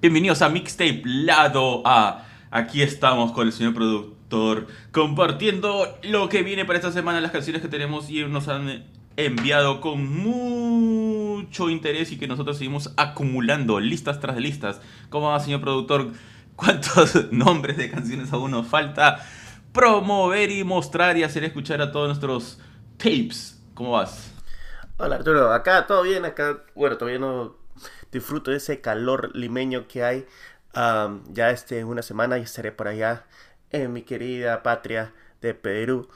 Bienvenidos a Mixtape Lado A. Aquí estamos con el señor productor compartiendo lo que viene para esta semana, las canciones que tenemos y nos han enviado con mucho interés y que nosotros seguimos acumulando listas tras listas. ¿Cómo va, señor productor? ¿Cuántos nombres de canciones aún nos falta promover y mostrar y hacer escuchar a todos nuestros tapes? ¿Cómo vas? Hola Arturo, acá todo bien, acá, bueno, todavía no disfruto de ese calor limeño que hay. Um, ya este, una semana y estaré por allá en mi querida patria de Perú.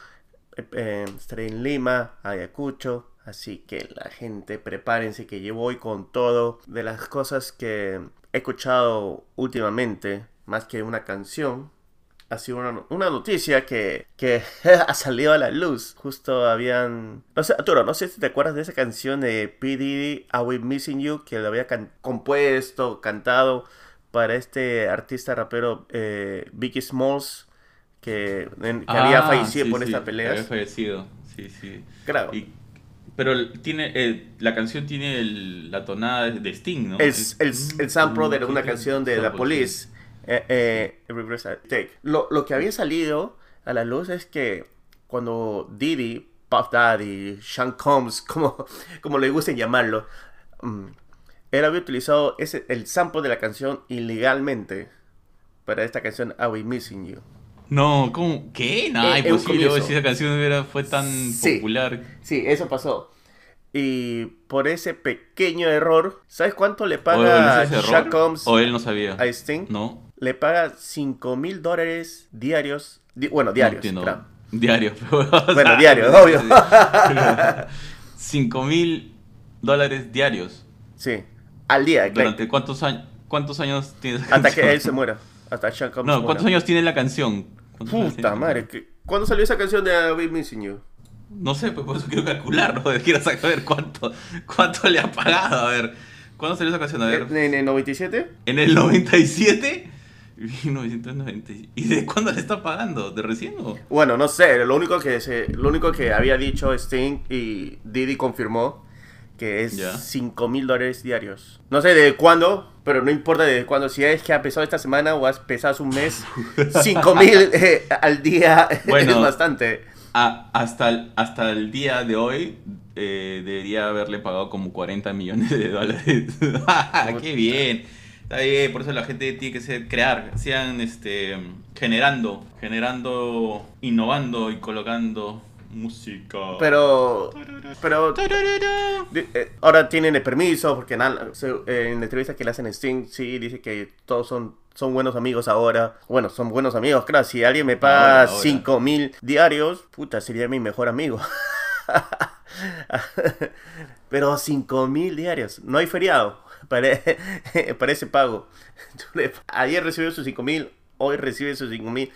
Eh, estaré en Lima, Ayacucho. Así que la gente prepárense que yo voy con todo. De las cosas que he escuchado últimamente, más que una canción, ha sido una, noticia que, que ha salido a la luz. Justo habían... No sé, Arturo, no sé si te acuerdas de esa canción de P. Diddy, Are We Missing You, que lo había compuesto, cantado para este artista rapero eh, Vicky Smalls, que, había Ah, fallecido sí, por sí, esta pelea. Había fallecido, sí, sí. Claro. Y- pero tiene, eh, la canción tiene el- la tonada de Sting, ¿no? Es el, el sample de una canción de sample, Police, eh, eh, I Take. Lo, lo que había salido a la luz es que cuando Diddy, Puff Daddy, Sean Combs, como, como le gusten llamarlo, mm, él había utilizado ese, el sample de la canción ilegalmente para esta canción Are We Missing You. No, ¿cómo? ¿Qué? No, Eh, imposible. Si esa canción era- fue tan Sí. popular. Sí, eso pasó. Y por ese pequeño error, ¿sabes cuánto le ¿O paga? Sean Combs ¿O él no sabía? a Sting? No. Le paga 5 mil dólares diarios. di- bueno, no diarios. entiendo. claro. Diario. pero, Bueno, sea, diario, obvio. 5 mil dólares diarios. Sí, al día. like, ¿Durante cuántos años, cuántos años tiene esa hasta canción? que él se muera. Hasta Sean Combs No, ¿cuántos muera. años tiene la canción? ¿Cuántos años Puta madre. ¿qué- ¿Cuándo salió esa canción de I'll Be Missing You? No sé, pues por eso quiero calcularlo. Quiero saber cuánto, cuánto le ha pagado. A ver, ¿cuándo salió esa canción? A ver, ¿En, en el 97? ¿en el 97? 1990. ¿Y de cuándo le está pagando? ¿De recién o? Bueno, no sé. Lo único que, se, lo único que había dicho Sting y Diddy confirmó que es Ya. 5 mil dólares diarios. No sé de cuándo, pero no importa de cuándo. Si es que ha empezado esta semana o ha empezado hace un mes, 5 mil eh, al día Bueno. es bastante. Ah, hasta, el, hasta el día de hoy eh, debería haberle pagado como 40 millones de dólares. ¡Qué bien! Está bien, por eso la gente tiene que ser, crear, sean este, generando, generando, innovando y colocando música. Pero, pero eh, ahora tienen el permiso porque eh, en la entrevista que le hacen a Sting, sí, dice que todos son, son buenos amigos ahora. Bueno, son buenos amigos, claro. Si alguien me paga Ahora, ahora. 5 mil diarios, puta, sería mi mejor amigo. Pero 5 mil diarios, no hay feriado para, para ese pago. Ayer recibió sus 5 mil, hoy recibe sus 5 mil.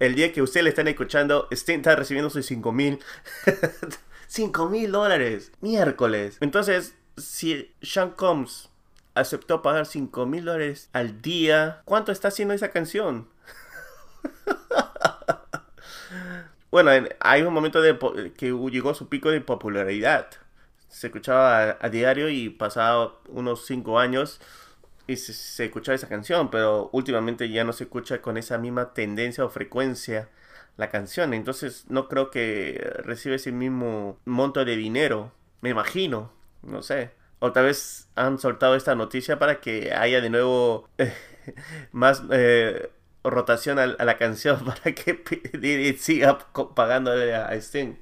El día que usted le están escuchando, está recibiendo sus 5 mil. 5 mil dólares, miércoles. Entonces, si Sean Combs aceptó pagar 5 mil dólares al día, ¿cuánto está haciendo esa canción? Bueno, en- hay un momento de que llegó su pico de popularidad. Se escuchaba a, diario y pasaba unos 5 años y se, se escuchaba esa canción, pero últimamente ya no se escucha con esa misma tendencia o frecuencia la canción. Entonces no creo que reciba ese mismo monto de dinero, me imagino, no sé. O tal vez han soltado esta noticia para que haya de nuevo más eh, rotación a, a la canción para que siga pagándole a Sting.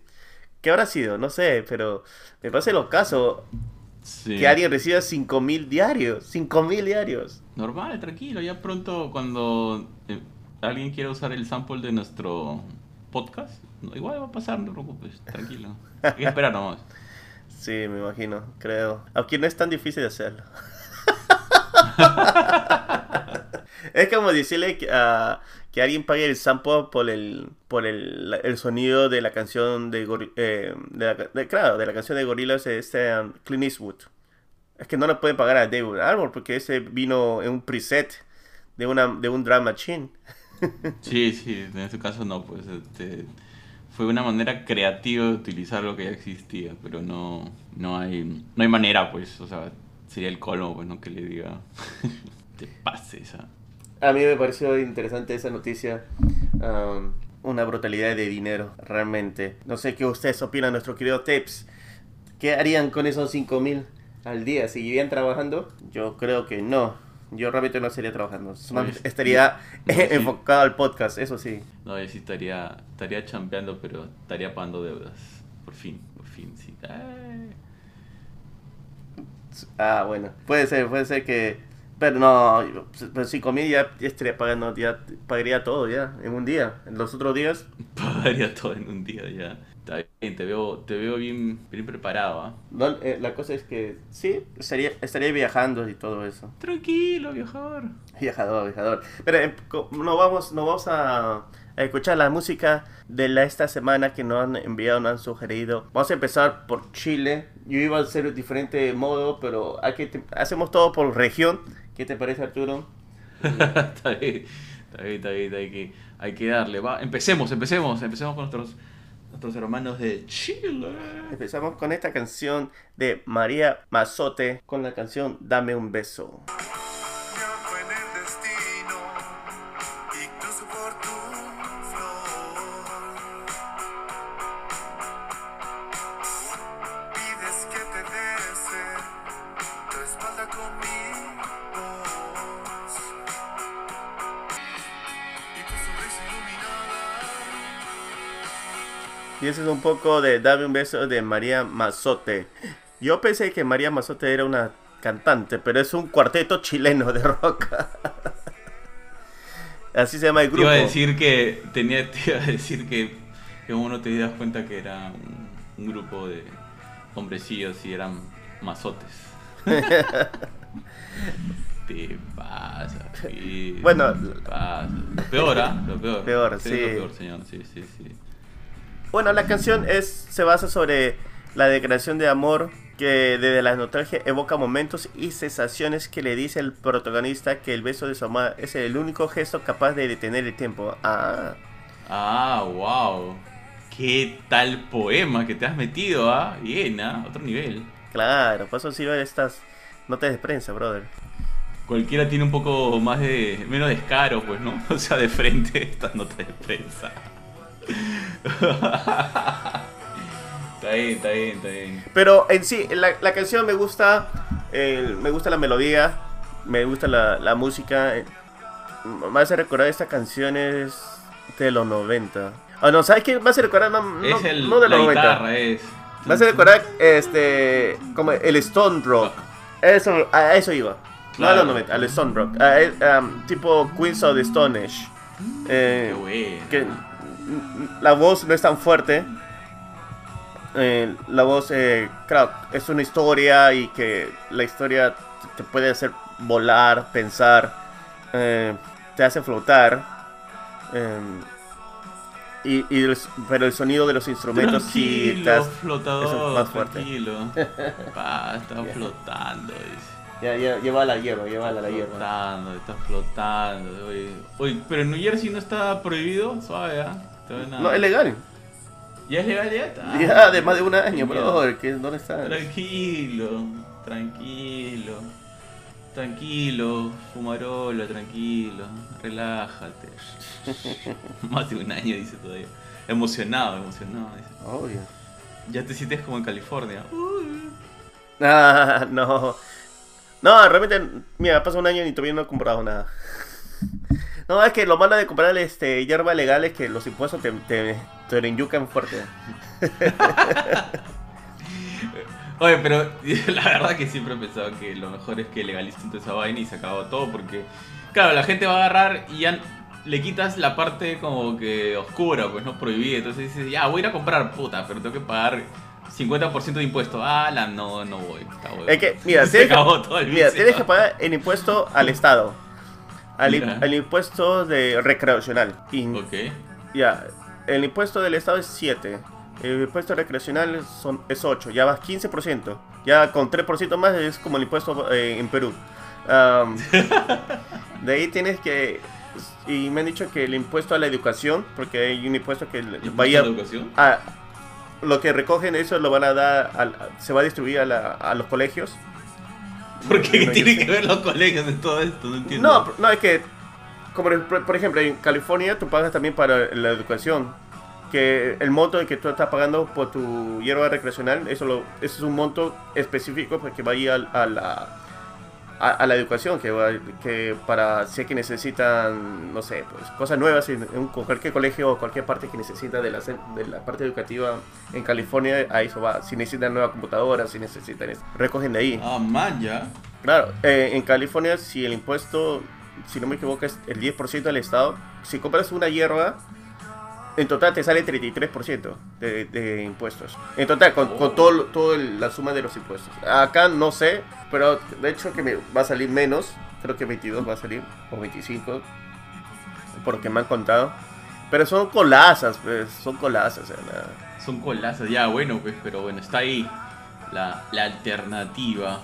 ¿Qué habrá sido? No sé, pero me parece lo caso Sí. que alguien reciba 5 mil diarios. 5 mil diarios. Normal, tranquilo. Ya pronto cuando eh, alguien quiera usar el sample de nuestro podcast, igual va a pasar, no te preocupes, tranquilo. Hay que esperar nomás. Sí, me imagino, creo. Aunque no es tan difícil de hacerlo. es como decirle que, ah, que alguien pague el sample por el por el, el sonido de la canción de, eh, de, la, de- claro, de la canción de Gorillaz este um, Clint Eastwood. Es que no le pueden pagar a David Arbor porque ese vino en un preset de una de un drum machine. Sí, sí, en este caso no, pues este, fue una manera creativa de utilizar lo que ya existía, pero no, no hay, no hay manera, pues, o sea, sería el colmo, pues, no que le diga, te pasas a mí me pareció interesante esa noticia. Um, una brutalidad de dinero, realmente. No sé qué ustedes opinan, nuestro querido Tips. ¿Qué harían con esos 5 mil al día? ¿Seguirían trabajando? Yo creo que no. Yo realmente no estaría trabajando. Solamente estaría No, sí. enfocado al podcast, eso sí. No, yo sí estaría, estaría champeando, pero estaría pagando deudas. Por fin, por fin, sí. Ay. Ah, bueno. Puede ser, puede ser que... Pero no, pero 5 mil ya, ya estaría pagando, ya pagaría todo ya, en un día. En los otros días, Pagaría todo en un día ya. Está bien, te veo, te veo bien, bien preparado, ¿ah? no, eh, la cosa es que sí, estaría, estaría viajando y todo eso. Tranquilo, viajador. Viajador, viajador. Pero eh, no vamos, no vamos a, a escuchar la música de la, esta semana que nos han enviado, nos han sugerido. Vamos a empezar por Chile. Yo iba a hacer diferente modo, pero hay que, hacemos todo por región. ¿Qué te parece, Arturo? está bien, está bien, está bien, hay que, hay que darle. Va, empecemos, empecemos, empecemos con nuestros, nuestros hermanos de Chile. Empezamos con esta canción de María Mazote con la canción Dame un beso. Y ese es un poco de Dame un beso de María Mazote. Yo pensé que María Mazote era una cantante, pero es un cuarteto chileno de rock. Así se llama el Te grupo. iba a decir que tenía, te iba a decir que, que uno te das cuenta que era un, un grupo de hombrecillos y eran mazotes. te pasa, Bueno, te pasa. Lo peor, ¿ah? Lo peor. Peor, sí. Lo peor, señor. Sí, sí, sí. Bueno, la canción es se basa sobre la declaración de amor que desde la nostalgia evoca momentos y sensaciones que le dice el protagonista que el beso de su amada es el único gesto capaz de detener el tiempo. Ah, Ah, wow. Qué tal poema que te has metido, ¿ah? Bien, ¿ah? Otro nivel. claro, por eso sirven estas notas de prensa, brother. Cualquiera tiene un poco más de. menos descaro, pues, ¿no? O sea, de frente estas notas de prensa. Está bien, está bien, está bien. Pero en sí, la, la canción me gusta, eh, me gusta la melodía, me gusta la, la música. eh, Me hace recordar estas canciones de los 90. Ah, no, ¿sabes qué? Me hace recordar, no, no, es el, no de la los 90. guitarra, es. Me hace recordar, este, como el Stone Rock. Eso, a eso iba. No a Claro. los 90, al Stone Rock. A- eh, um, tipo Queens of the Stone Age. Eh, Qué bueno. que la voz no es tan fuerte. Eh, la voz, eh, claro, es una historia y que la historia te puede hacer volar, pensar, eh, te hace flotar. eh, y, y el- pero el sonido de los instrumentos sí te hace- flotador. es más fuerte. Tranquilo. Pa, está flotando, dice. Ya, ya, lleva la hierba, lleva la hierba. Flotando, está flotando. Oye, oye, pero en New Jersey no está prohibido, suave, ¿ah? Nada. No, es legal. ¿Ya es legal ya? Está. Ya de más de un año, Mira. bro. ¿qué- ¿Dónde está? Tranquilo, tranquilo. Tranquilo, fumarola, tranquilo. Relájate. Más de un año, dice todavía. Emocionado, emocionado. Dice. Obvio. Ya te sientes como en California. Uy. Ah, no. No, realmente, mira, pasa un año y todavía no he comprado nada. No, es que lo malo de comprar este hierba legal es que los impuestos te, te, te fuerte. Oye, pero la verdad que siempre he pensado que lo mejor es que legalicen toda esa vaina y se acabó todo porque, claro, la gente va a agarrar y ya le quitas la parte como que oscura, pues no prohibida. Entonces dices, ya, voy a ir a comprar, puta, pero tengo que pagar 50% de impuesto. Ah, la no, no voy. está huevo. Es que, mira, se tienes acabó todo el Mira, tienes que pagar el impuesto al Estado. Al, al impuesto de recreacional. Y, Ok. Ya, el impuesto del Estado es 7. El impuesto recreacional son, es 8. Ya vas 15%. Ya con 3% más es como el impuesto eh, en Perú. Am, de ahí tienes que... Y me han dicho que el impuesto a la educación, porque hay un impuesto que ¿Y vaya la educación? a... Lo que recogen eso lo van a dar, al- se va a distribuir a, la- a los colegios. ¿Por qué No, tienen sé. que ver los colegios en todo esto? No entiendo. No, no, es que como por ejemplo, en California tú pagas también para la educación. Que el monto de que tú estás pagando por tu hierba recreacional, eso, lo, eso es un monto específico pues, que va a ir al- a, la, a, a la educación, que, que para si es que necesitan, no sé, pues cosas nuevas en, en cualquier colegio o cualquier parte que necesita de la, de la parte educativa en California, a eso va. Si necesitan nueva computadora, si necesitan, es- recogen de ahí. Ah, man, ya. Claro, eh, en California si el impuesto, si no me equivoco, es el 10% del estado, si compras una hierba, en total te sale 33% de, de impuestos. En total, con, con todo, todo el- la suma de los impuestos. Acá no sé, pero de hecho que me va a salir menos, creo que 22 va a salir, o 25, por lo que me han contado. Pero son colazas, pues, son colazas. nada. Son colazas, ya, bueno, pues, pero bueno, está ahí la, la alternativa.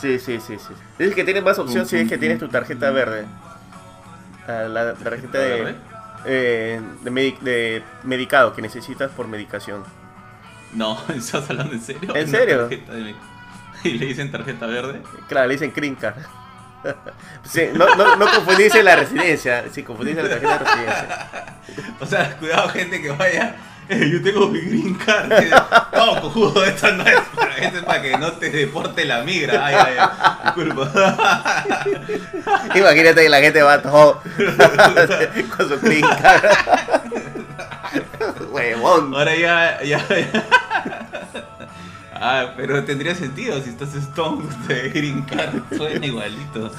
Sí, sí, sí, sí. Dices que tienes más opción si es que tienes tu tarjeta verde. Ah, la tarjeta de, eh, de, de medicado que necesitas por medicación. No, ¿estás hablando en serio? ¿En serio? Y le dicen tarjeta verde. Claro, le dicen Green Card. Sí, no, no, no confundirse la residencia, sí, confundirse la tarjeta de residencia. O sea, cuidado, gente que vaya. eh, yo tengo mi green card. que- No, cojudo, esta no es para, esto es para que no te deporte la migra. Ay, ay, ay. Disculpa. Imagínate que la gente va todo con su Green Card. Huevón. Ahora ya, ya, ya. Ah, pero tendría sentido si estás Stone de Green Card, suena igualito.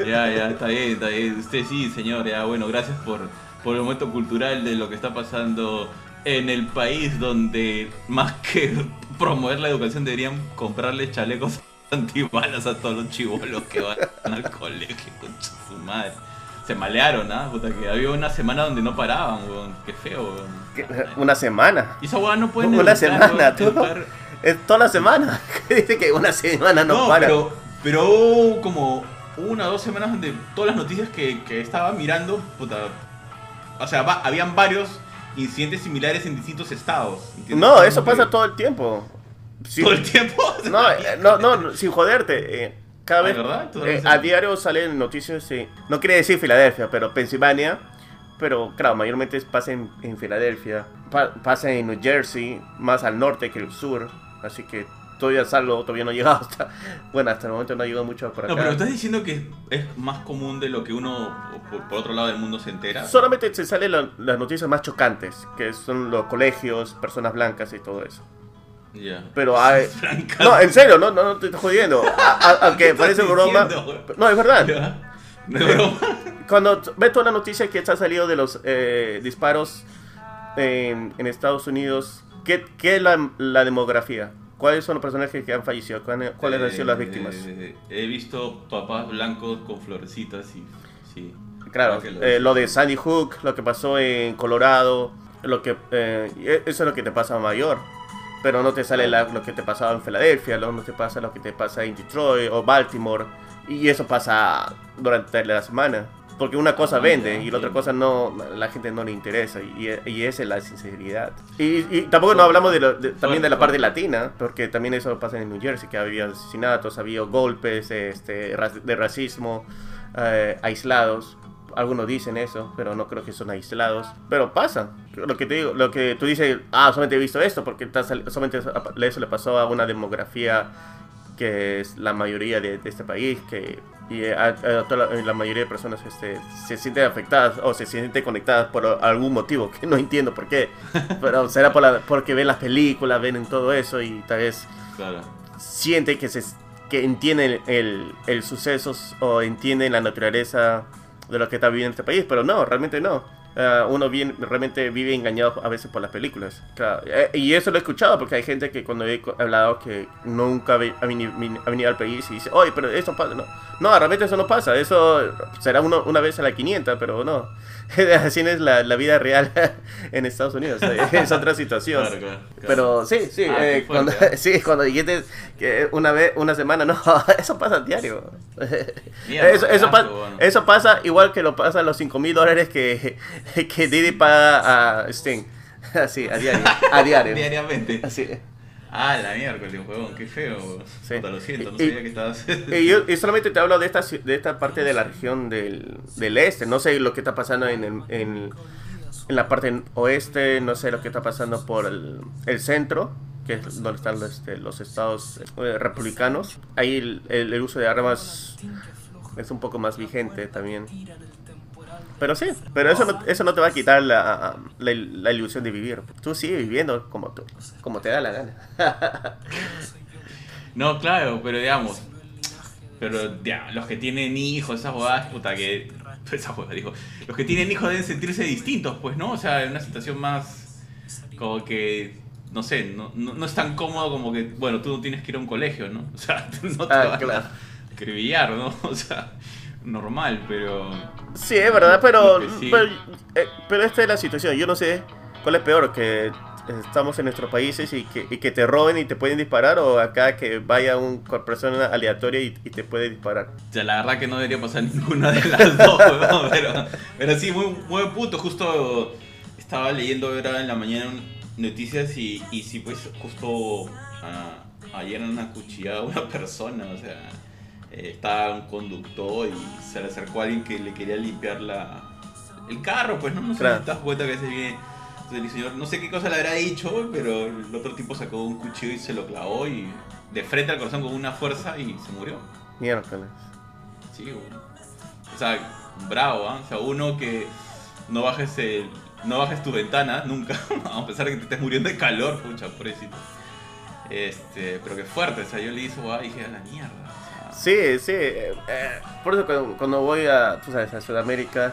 Ya, ya, está bien, está bien. Usted sí, señor, ya, bueno, gracias por, por el momento cultural de lo que está pasando en el país donde más que promover la educación deberían comprarle chalecos antibalas a todos los chivolos que van al colegio, concha su madre. Se malearon, ¿ah? Puta, que había una semana donde no paraban, weón. Qué feo, weón. Una semana. Y esa weá no pueden Una educar, semana, weón, educar- Es toda la semana. Dice que una semana no, No, para. pero, pero hubo como una o dos semanas donde todas las noticias que, que estaba mirando, puta, o sea, va- habían varios incidentes similares en distintos estados. ¿entiendes? No, eso pasa todo el tiempo. Todo el tiempo. No, eh, no, no, sin joderte. eh, cada Ah, vez ¿verdad? ¿Tú eh, a diario salen noticias, sí. no quiere decir Filadelfia, pero Pensilvania. Pero claro, mayormente pasa en, en Filadelfia, pa- pasa en New Jersey, más al norte que el sur. Así que todavía salgo, todavía no he llegado hasta. Bueno, hasta el momento no ha llegado mucho por acá. No, pero estás diciendo que es más común de lo que uno, por, por otro lado del mundo, se entera. Solamente se salen la- las noticias más chocantes, que son los colegios, personas blancas y todo eso. Ya. Pero hay... No, en serio, no, no, no te estoy jodiendo. Aunque ¿Qué parece broma. No, es verdad. Ya. No es broma. Cuando t- ves toda la noticia que está salido de los eh, disparos en, en Estados Unidos, ¿qué, qué es la, la demografía? ¿Cuáles son los personajes que han fallecido? ¿Cuáles han sido las víctimas? Eh, he visto papás blancos con florecitas y. Sí. Claro, eh, lo de Sandy Hook, lo que pasó en Colorado, lo que eh, e- eso es lo que te pasa en Mayor. Pero no te sale la- lo que te pasaba en Filadelfia, lo- no te pasa lo que te pasa en Detroit o Baltimore. Y eso pasa durante la semana. Porque una cosa Ah, vende y la otra cosa no, la gente no le interesa. Y, y esa es la sinceridad. Y, y tampoco no hablamos de lo- de- también de la parte latina, porque también eso pasa en New Jersey, que había asesinatos, había golpes este, de racismo eh, aislados. Algunos dicen eso, pero no creo que son aislados. Pero pasa. Lo que te digo, lo que tú dices, ah, solamente he visto esto, porque solamente eso le pasó a una demografía que es la mayoría de, de este país, que y a, a toda la, la mayoría de personas este, se sienten afectadas o se sienten conectadas por algún motivo, que no entiendo por qué. Pero será por la- porque ven las películas, ven en todo eso y tal vez Claro. sienten que se que entienden el, el sucesos o entienden la naturaleza de lo que está viviendo este país, pero no, realmente no. Ah, uno bien, realmente vive engañado a veces por las películas. Claro, eh, y eso lo he escuchado porque hay gente que cuando he hablado que nunca ha veni- veni- ha venido al país y dice, oye, pero eso pasa. No, no realmente eso no pasa. Eso será uno, una vez a la 500, pero no. Así es la, la vida real en Estados Unidos. Es otra situación. Claro, claro. Pero sí, sí, Ah, eh, cuando, ¿eh? sí, cuando dijiste que una vez, una semana, no, eso pasa diario. Mierda, eso, eso, pa- bueno. eso pasa igual que lo pasan los 5 mil dólares que, que Diddy paga a Sting. Así, a diario. A diario. Diariamente. Así. Ah, la miércoles, huevón, qué feo. Sí. Puta, lo siento, no Y- sabía que estabas. Y yo y solamente te hablo de esta, de esta parte de la región del, del este. No sé lo que está pasando en, el- en, en la parte oeste, no sé lo que está pasando por el, el centro, que es donde están los, este, los estados eh, republicanos. Ahí el, el- el uso de armas es un poco más vigente también. Pero sí, pero eso no, eso no te va a quitar la, la, la ilusión de vivir. Tú sigues viviendo como, tú, como te da la gana. No, claro, pero digamos. Pero ya, los que tienen hijos, esas bobadas, puta que. Esas bobadas, digo. Los que tienen hijos deben sentirse distintos, pues, ¿no? O sea, en una situación más. Como que. No sé, no, no, no es tan cómodo como que. Bueno, tú no tienes que ir a un colegio, ¿no? O sea, tú no te Ah, vas claro. a acribillar, ¿no? O sea, normal, pero. Sí, es verdad, pero, sí. pero, eh, pero esta es la situación. Yo no sé cuál es peor, que estamos en nuestros países y que, y que te roben y te pueden disparar o acá que vaya un con persona aleatoria y, y te puede disparar. O sea, la verdad que no debería pasar ninguna de las dos, weón, pero, pero sí, muy buen punto. Justo estaba leyendo ahora en la mañana noticias y, y sí, pues justo ah, ayer han acuchillado a una persona, o sea, eh, estaba un conductor y se le acercó a alguien que le quería limpiar la, el carro, pues no, no sé Claro. si te das cuenta que se viene... entonces el señor, no sé qué cosa le habrá dicho, pero el otro tipo sacó un cuchillo y se lo clavó y de frente al corazón con una fuerza y se murió. Miércoles. Sí. O sea, bravo, ¿ah? O sea, uno que no bajes el, no bajes tu ventana nunca, a pesar de que te estés muriendo de calor, pucha, pobrecito. Este, pero que fuerte, o sea, yo le hice guau y dije, a la mierda. Sí, sí. eh, eh, por eso cuando, cuando voy a, tú sabes, a Sudamérica,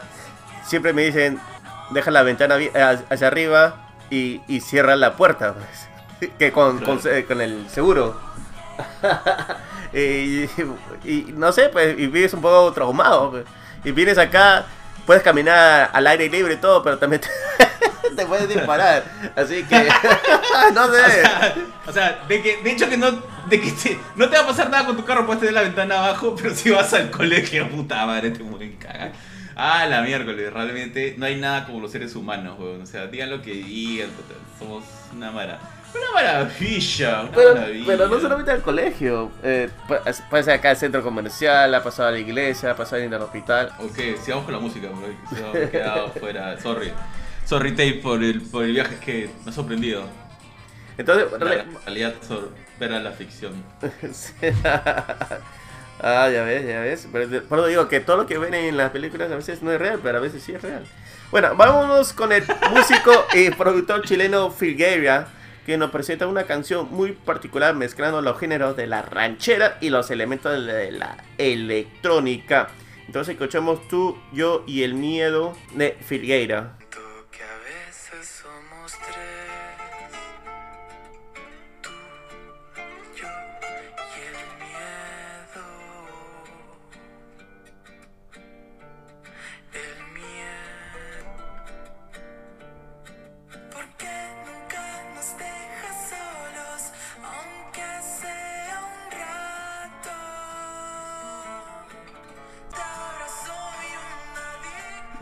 siempre me dicen, deja la ventana eh, hacia arriba y, y cierra la puerta. pues, que con, con, Claro. eh, con el seguro. y, y no sé, pues, y vives un poco traumado. pues. Y vienes acá, puedes caminar al aire libre y todo, pero también te, puedes disparar. Así que, no sé. o sea, de que, de hecho que no, de que te- no te va a pasar nada con tu carro, puedes tener la ventana abajo, pero si vas al colegio, puta madre, te mueren caga. Ah, la miércoles, realmente no hay nada como los seres humanos, weón. O sea, digan lo que digan, somos una mara, una maravilla, una Pero, maravilla. pero no solamente al colegio. Eh, pu- puede ser acá al centro comercial, ha pasado a la iglesia, ha pasado el hospital. Ok, sigamos con la música, porque se ha quedado fuera. Sorry. Sorry, Tape, por el, por el viaje que me ha sorprendido. Entonces, La re- realidad supera la ficción. Ah, ya ves, ya ves. Pero por eso digo que todo lo que ven en las películas a veces no es real, pero a veces sí es real. Bueno, vámonos con el músico y productor chileno Filgueira, que nos presenta una canción muy particular mezclando los géneros de la ranchera y los elementos de la electrónica. Entonces escuchamos tú, yo y el miedo de Filgueira.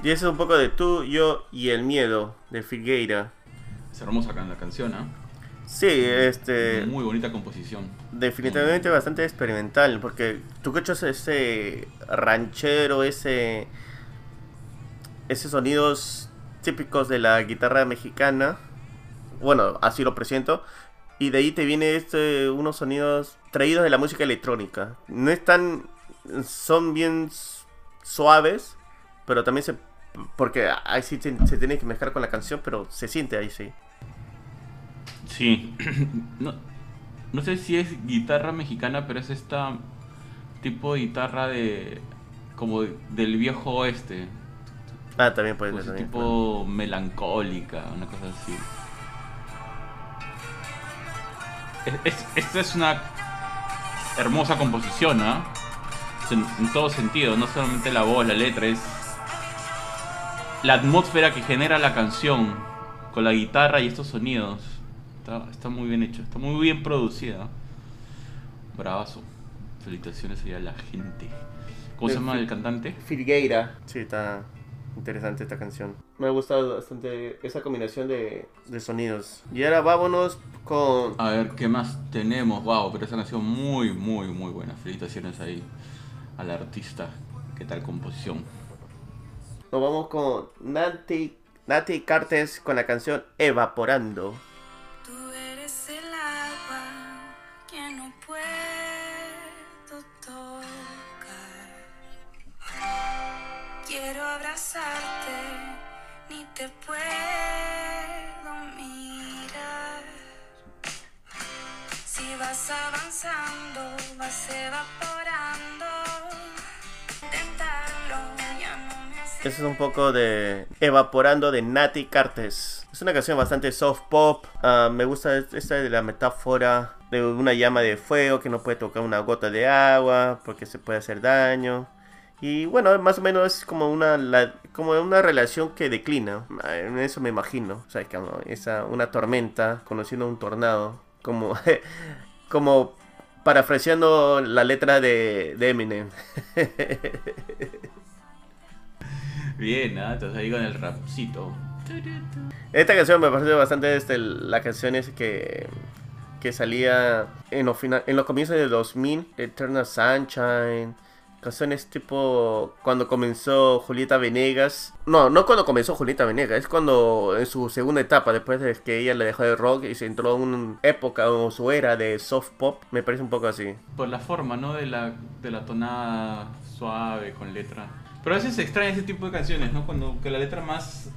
Y eso es un poco de tú, yo y el miedo de Filgueira. Es hermosa la canción, ¿ah? Sí, este... Muy bonita composición. Definitivamente bastante experimental, porque tú escuchas ese ranchero, ese esos sonidos típicos de la guitarra mexicana, bueno, así lo presento, y de ahí te viene este, unos sonidos traídos de la música electrónica. No están, son bien suaves, pero también se, porque ahí sí se, se tiene que mezclar con la canción, pero se siente ahí sí. Sí. no, no sé si es guitarra mexicana, pero es esta tipo de guitarra de. como del viejo oeste. Ah, también puede Pues ser. tipo melancólica, una cosa así. Es- es- esta es una hermosa composición, ¿ah? En, en todo sentido, no solamente la voz, la letra, es la atmósfera que genera la canción con la guitarra y estos sonidos. Está, está muy bien hecho, está muy bien producida. Bravazo. Felicitaciones ahí a la gente. ¿Cómo se llama el cantante? Filgueira. Sí, está interesante esta canción. Me ha gustado bastante esa combinación de, de sonidos. Y ahora vámonos con... A ver, ¿qué más tenemos? Wow, pero esa canción muy, muy, muy buena. Felicitaciones ahí al artista. ¿Qué tal composición? Nos vamos con Nati, Nati Cartes con la canción Evaporando. Poco de Evaporando de Nati Cartes. Es una canción bastante soft pop. Ah, me gusta esta de la metáfora de una llama de fuego que no puede tocar una gota de agua porque se puede hacer daño. Y bueno, más o menos es como una, la- como una relación que declina. Ah, En eso me imagino. O sea, como esa, una tormenta conociendo un tornado. Como, como parafraseando la letra de, de Eminem. Bien, ¿ah? Entonces ahí con el rapcito. Esta canción me parece bastante este, la canción es que, que salía en los, fina- en los comienzos de 2000, Eternal Sunshine, canciones tipo cuando comenzó Julieta Venegas. No, no cuando comenzó Julieta Venegas, es cuando en su segunda etapa, después de que ella le dejó de rock y se entró en una época o su era de soft pop, me parece un poco así. Por la forma, ¿no? De la, de la tonada suave con letra. Pero a veces se extraña ese tipo de canciones, ¿no? Cuando que la letra más...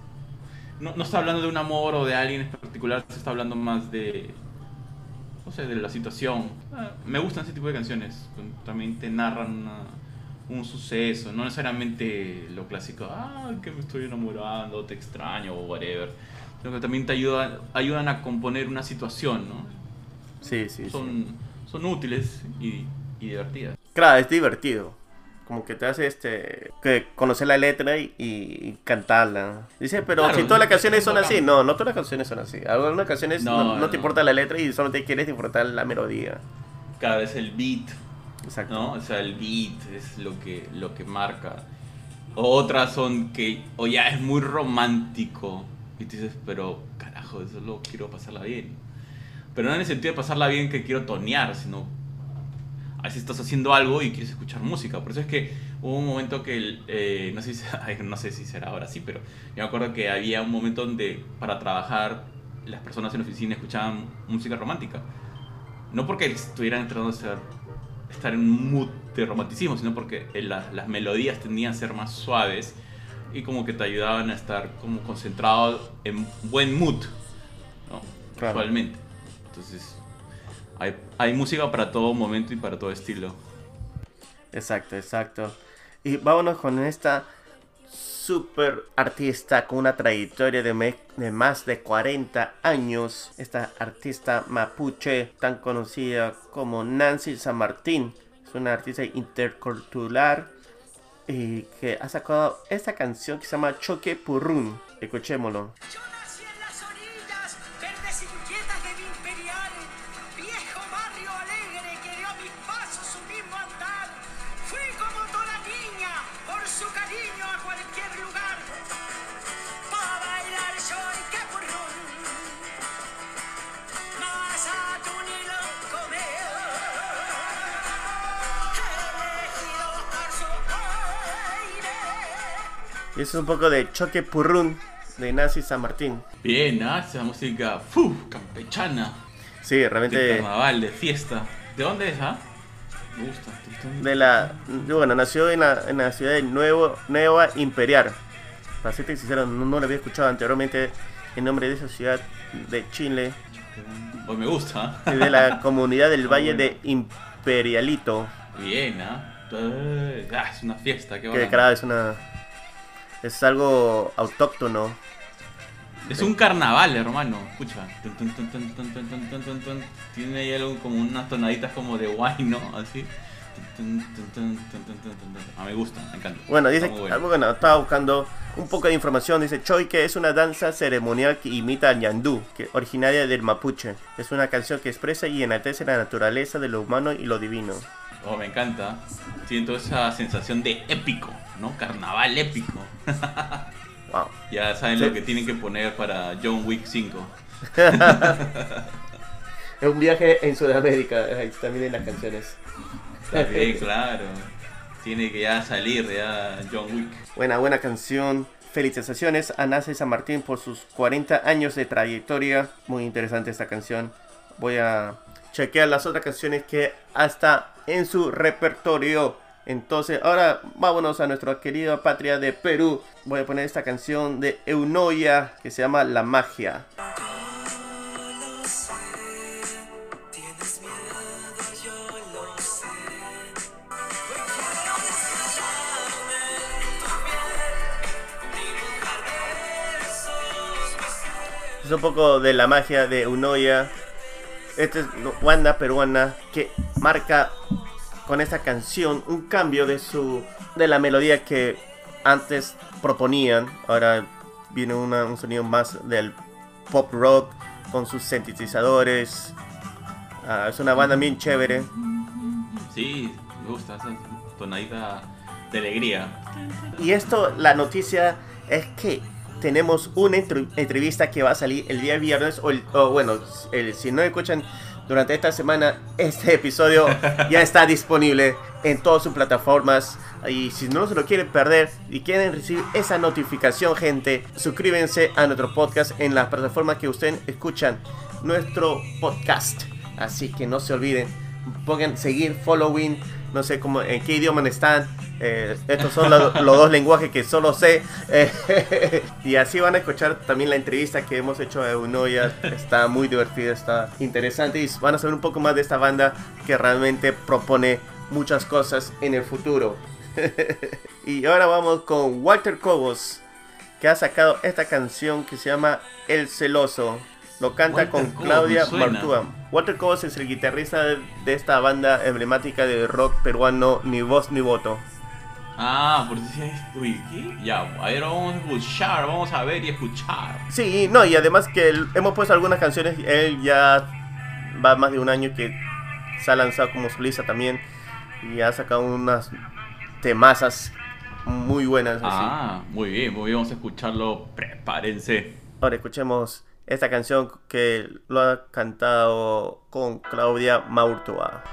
No, no está hablando de un amor o de alguien en particular, se está hablando más de... No sé, de la situación. Ah, me gustan ese tipo de canciones. También te narran una- un suceso, no necesariamente lo clásico, ah, que me estoy enamorando, te extraño o whatever. Sino que también te ayudan, ayudan a componer una situación, ¿no? Sí, sí, sí. son, son útiles y, y divertidas. Claro, es divertido. Como que te hace este que conocer la letra y, y cantarla. Dice, pero Claro, si todas las canciones son así. No, no todas las canciones son así. Algunas canciones no, No, no te no. importa la letra y solo te quieres disfrutar la melodía. Cada vez el beat, Exacto. ¿no? O sea, el beat es lo que, lo que marca. Otras son que, o ya es muy romántico. Y tú dices, pero carajo, eso lo quiero pasarla bien. Pero no en el sentido de pasarla bien que quiero tonear, sino a veces estás haciendo algo y quieres escuchar música. Por eso es que hubo un momento que, eh, no, sé si, ay, no sé si será ahora sí, pero yo me acuerdo que había un momento donde para trabajar las personas en la oficina escuchaban música romántica. No porque estuvieran tratando de ser, estar en un mood de romanticismo, sino porque eh, la- las melodías tendían a ser más suaves y como que te ayudaban a estar como concentrado en buen mood, ¿no? Claro. Usualmente. Entonces, hay, música para todo momento y para todo estilo. Exacto, exacto. Y vámonos con esta super artista con una trayectoria de, me- de más de 40 años. Esta artista mapuche tan conocida como Nancy San Martín. Es una artista intercultural y que ha sacado esta canción que se llama Choque Purrún. Escuchémoslo. Y eso es un poco de Choque Purrún de Nancy San Martín. Bien, ¿ah? Esa música ¡fu! campechana, Sí, de realmente... carnaval, de fiesta. ¿De dónde es, ah? Me gusta. de la bueno nació en la, en la ciudad de Nuevo Nueva Imperial para serte sincero no, no lo había escuchado anteriormente el nombre de esa ciudad de Chile Pues me gusta. ¿ah? y de la comunidad del Está Valle bueno. de Imperialito Bien, ¿ah? Eh, ah, es una fiesta, qué que bacán. claro es una es algo autóctono. Es un carnaval, hermano. Escucha. Tiene ahí algo como unas tonaditas como de guay, ¿no? Así. Ah, me gusta, me encanta. Bueno, dice, bueno. estaba buscando un poco de información. Dice, Choi que es una danza ceremonial que imita al Yandú, que originaria del mapuche. Es una canción que expresa y enaltece la naturaleza de lo humano y lo divino. Oh, me encanta. Siento esa sensación de épico, ¿no? Carnaval épico. Ya saben Sí. lo que tienen que poner para John Wick 5. Es un viaje en Sudamérica, también en las canciones. También, claro. Tiene que ya salir ya John Wick. Buena, buena canción. Felicitaciones a Nace San Martín por sus 40 años de trayectoria. Muy interesante esta canción. Voy a chequear las otras canciones que hasta en su repertorio. Entonces, ahora vámonos a nuestra querida patria de Perú. Voy a poner esta canción de Eunoia que se llama La Magia. Es un poco de la magia de Unoya. Esta es una banda peruana que marca con esta canción un cambio de su de la melodía que antes proponían. Ahora viene una- un sonido más del pop rock con sus sintetizadores. Ah, es una banda bien chévere. Sí, me gusta esa tonadita de alegría. Y esto, la noticia es que tenemos una entre- entrevista que va a salir el día viernes, o bueno, el- si no escuchan durante esta semana, este episodio ya está disponible en todas sus plataformas. Y si no se lo quieren perder y quieren recibir esa notificación, gente, suscríbanse a nuestro podcast en las plataformas que ustedes escuchan nuestro podcast. Así que no se olviden, pongan seguir, following, no sé cómo, en qué idioma están. Eh, estos son lo- los dos lenguajes que solo sé. Eh, y así van a escuchar también la entrevista que hemos hecho a Eunoia. Está muy divertida, está interesante. Y van a saber un poco más de esta banda que realmente propone muchas cosas en el futuro. y ahora vamos con Walter Cobos, que ha sacado esta canción que se llama El Celoso. Lo canta Walter con Claudia. Martúa. Walter Cobos es el guitarrista de, de esta banda emblemática de rock peruano Ni Voz Ni Voto. Ah, por si Uy, ¿qué? Ya, a ver, vamos a escuchar, vamos a ver y escuchar. Sí, no, y además que hemos puesto algunas canciones, él ya va más de un año que se ha lanzado como solista también y ha sacado unas temazas muy buenas. así. Ah, muy bien, muy bien, vamos a escucharlo. Prepárense. Ahora escuchemos esta canción que lo ha cantado con Claudia Maurtua.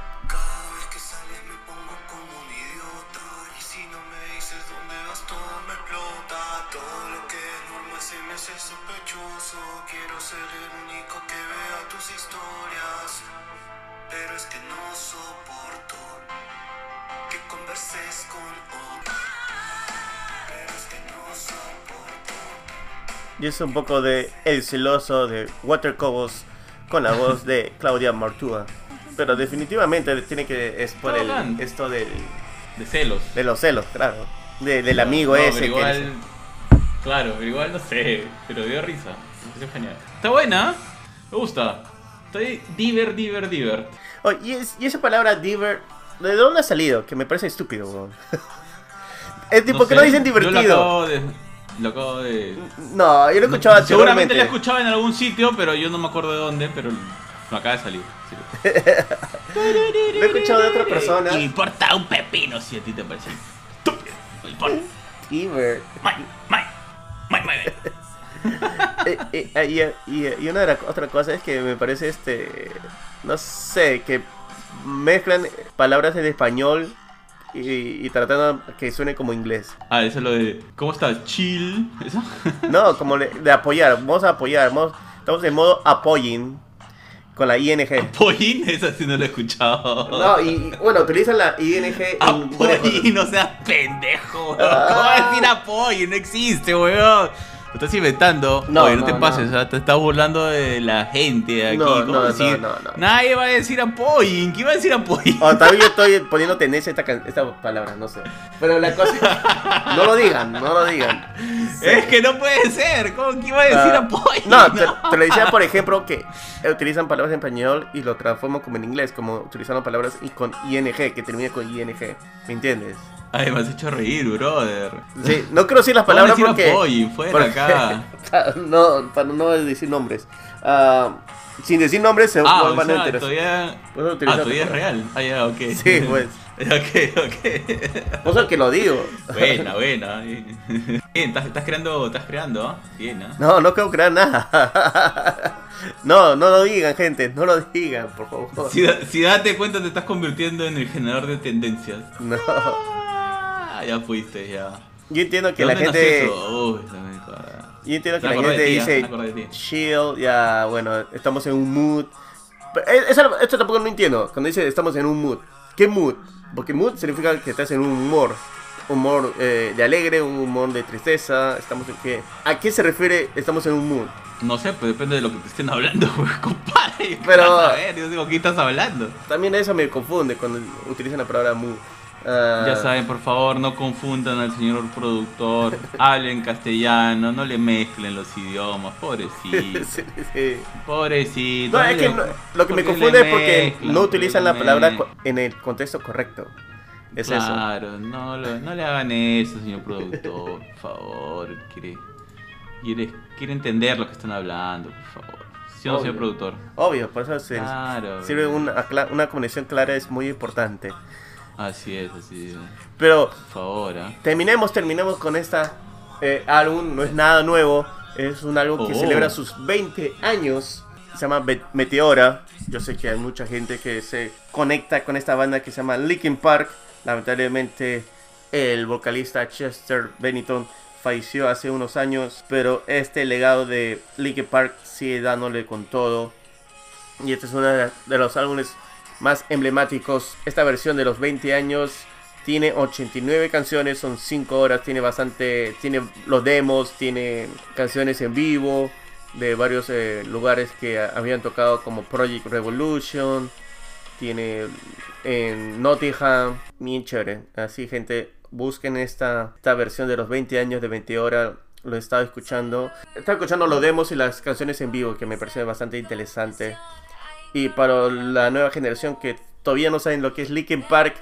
Y es un poco de El celoso de Walter Cobos con la voz de Claudia Maurtua. Pero definitivamente tiene que es por el, esto del, De celos. de los celos, claro. De- del amigo No, ese pero que igual, Claro, pero igual no sé, pero dio risa. Me pareció genial. Está buena, me gusta. Estoy diver, diver, diver. Oh, y, es- y esa palabra diver, ¿de dónde ha salido? Que me parece estúpido, weón. Es tipo que no dicen Yo lo divertido. acabo de. Lo acabo de. No, yo lo escuchaba Seguramente lo he escuchado en algún sitio, pero yo no me acuerdo de dónde, pero me acaba de salir. sí. Lo he escuchado de otra persona. Y me importa un pepino si a ti te parece estúpido. No importa. Y, y- y una de las otras cosas es que me parece este. No sé, que mezclan palabras en español y, y tratando que suene como inglés. Ah, eso es lo de. ¿Cómo estás? Chill. ¿Eso? No, como de, de apoyar. Vamos a apoyar. vamos- estamos en modo apoying con la ING. Apoyin, eso sí no lo he escuchado. No, y bueno, utilizan la ING en. Apoyin, no seas pendejo. weón. ¿Cómo va a decir apoyin? No existe, weón. Lo estás inventando. No, Oye, no, no, te no. pases, o sea, te estás burlando de la gente aquí. No, ¿Cómo no, decir? no, no, no. Nadie va a decir apoyin. ¿Quién va a decir apoyin? O también yo estoy poniendo tendencia a esta, esta palabra, no sé. Pero la cosa. no lo digan, no lo digan. Es que no puede ser. ¿Cómo que iba a decir Ah, apoyin? No, te, te lo decía, por ejemplo, que utilizan palabras en español y lo transforman como en inglés, como utilizando palabras y con ING, que termina con ING. ¿Me entiendes? Ay, me has hecho reír, brother. Sí, no quiero decir las ¿Cómo palabras decir porque. apoyin? Fuera porque- acá. no, para no decir nombres. Ah, sin decir nombres se Ah, o van a sea, enterar. todavía... Ah, todavía es real. Ah, ya, ok. Sí, pues. ok, ok. Es que lo digo. Buena, buena. Bien, estás, estás creando, estás creando, ¿ah? Bien, ¿ah? No, no creo crear nada. No, no lo digan, gente. No lo digan, por favor. Si, si date cuenta, te estás convirtiendo en el generador de tendencias. No. Ah, ya fuiste, ya. Yo entiendo que ¿De la gente. Uy, jodas. Yo entiendo que Me la gente ti, ah, dice ti. chill, ya, bueno, estamos en un mood. Eh, eso- esto tampoco no entiendo. Cuando dice estamos en un mood, ¿qué mood? Porque mood significa que estás en un humor. Humor eh, de alegre, un humor de tristeza. Estamos en qué? ¿A qué se refiere estamos en un mood? No sé, pues depende de lo que te estén hablando, pues, compadre. Pero- A ver, yo digo, ¿qué estás hablando? También eso me confunde cuando utilizan la palabra mood. Ya saben, por favor, no confundan al señor productor. Hablen castellano, no le mezclen los idiomas. Pobrecito. sí, sí. Pobrecito. No, es que no- lo que me confunde es porque mezclan, no utilizan la palabra en el contexto correcto. Es eso. claro, no, lo- no le hagan eso, señor productor, por favor. Quiere, quiere, quiere entender lo que están hablando, por favor. ¿Sí o no, señor Obvio. productor? Obvio, por eso se- Claro. sirve una, una conexión clara, es muy importante. Así es, así es. Pero Por favor, ¿ah? terminemos, terminemos con esta eh, álbum, no es nada nuevo, es un álbum que Oh. celebra sus 20 años, se llama Meteora, yo sé que hay mucha gente que se conecta con esta banda que se llama Linkin Park, lamentablemente el vocalista Chester Bennington falleció hace unos años, pero este legado de Linkin Park sigue dándole con todo. Y este es uno de los álbumes más emblemáticos. Esta versión de los 20 años tiene 89 canciones, son 5 horas, tiene bastante, tiene los demos, tiene canciones en vivo de varios eh, lugares que habían tocado como Project Revolution, tiene en Nottingham, bien chévere. Así gente, busquen esta, esta versión de los 20 años de 20 horas. Lo he estado escuchando. Estaba escuchando los demos y las canciones en vivo, que me parece bastante interesante. Y para la nueva generación que todavía no saben lo que es Linkin Park,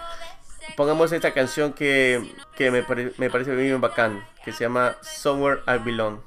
pongamos esta canción que, que me, me parece bien bacán, que se llama Somewhere I Belong.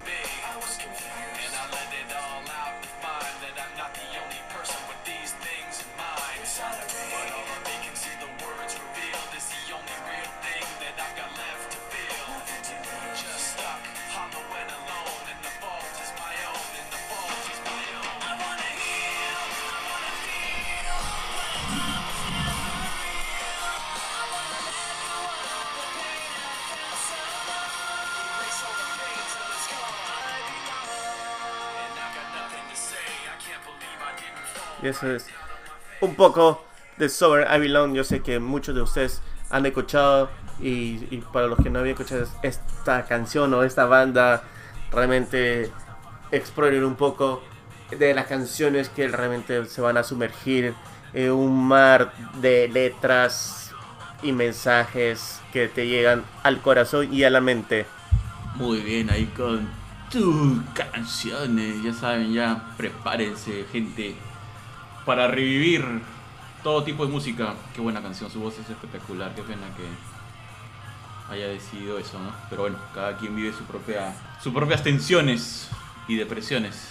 Es un poco de Somewhere I. Yo sé que muchos de ustedes han escuchado y, y para los que no habían escuchado esta canción o esta banda, realmente exploren un poco de las canciones que realmente se van a sumergir en un mar de letras y mensajes que te llegan al corazón y a la mente. Muy bien, ahí con tus canciones. Ya saben, ya prepárense, gente, para revivir todo tipo de música. Qué buena canción, su voz es espectacular. Qué pena que haya decidido eso, ¿no? Pero bueno, cada quien vive su propia, sus propias tensiones y depresiones.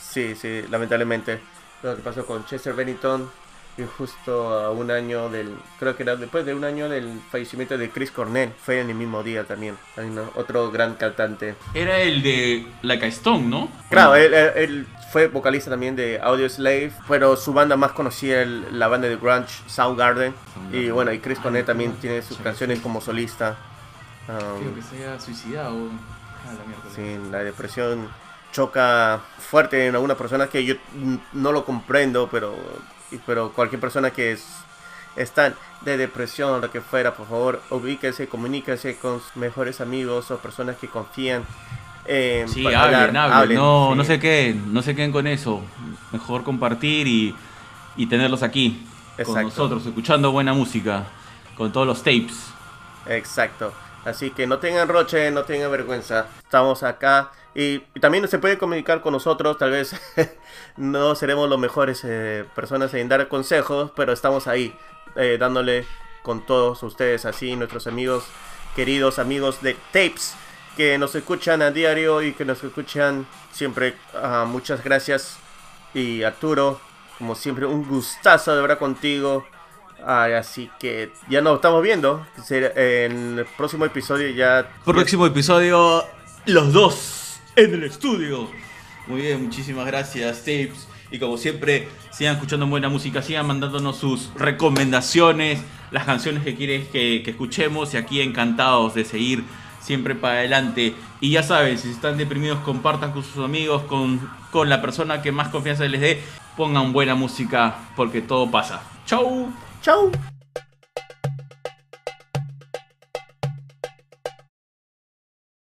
Sí, sí, lamentablemente. Lo que pasó con Chester Bennington y justo a un año del, creo que era después de un año del fallecimiento de Chris Cornell, fue en el mismo día también. Otro gran cantante. Era el de Like a Stone, ¿no? Claro, él, él- él fue vocalista también de Audio Slave, pero su banda más conocida es la banda de grunge Soundgarden. Y bueno, y Chris Cornell también tiene sus canciones como solista. Um, Creo que se haya suicidado. Ah, la mierda. Sí, la depresión choca fuerte en algunas personas que yo no lo comprendo, pero, pero cualquier persona que es, está de depresión o lo que fuera, por favor, ubíquese, comuníquese con sus mejores amigos o personas que confían. en Sí, hablen, hablar, hablen. No, sí. no se queden, no se queden con eso. Mejor compartir y, y tenerlos aquí con Exacto. nosotros, escuchando buena música, con todos los tapes. Exacto. Así que no tengan roche, no tengan vergüenza. Estamos acá. Y, también se pueden comunicar con nosotros. Tal vez no seremos los mejores eh, personas en dar consejos, pero estamos ahí eh, dándole con todos ustedes, así nuestros amigos, queridos amigos de Tapes, que nos escuchan a diario y que nos escuchan siempre. Ah, muchas gracias. Y Arturo, como siempre, un gustazo de hablar contigo. Así que ya nos estamos viendo. En el próximo episodio ya. Próximo episodio, los dos en el estudio. Muy bien, muchísimas gracias, Tapes. Y como siempre, sigan escuchando buena música, sigan mandándonos sus recomendaciones, las canciones que quieres que, que escuchemos. Y aquí encantados de seguir siempre para adelante. Y ya saben, si están deprimidos, compartan con sus amigos, con, con la persona que más confianza les dé. Pongan buena música porque todo pasa. ¡Chau! ¡Chau!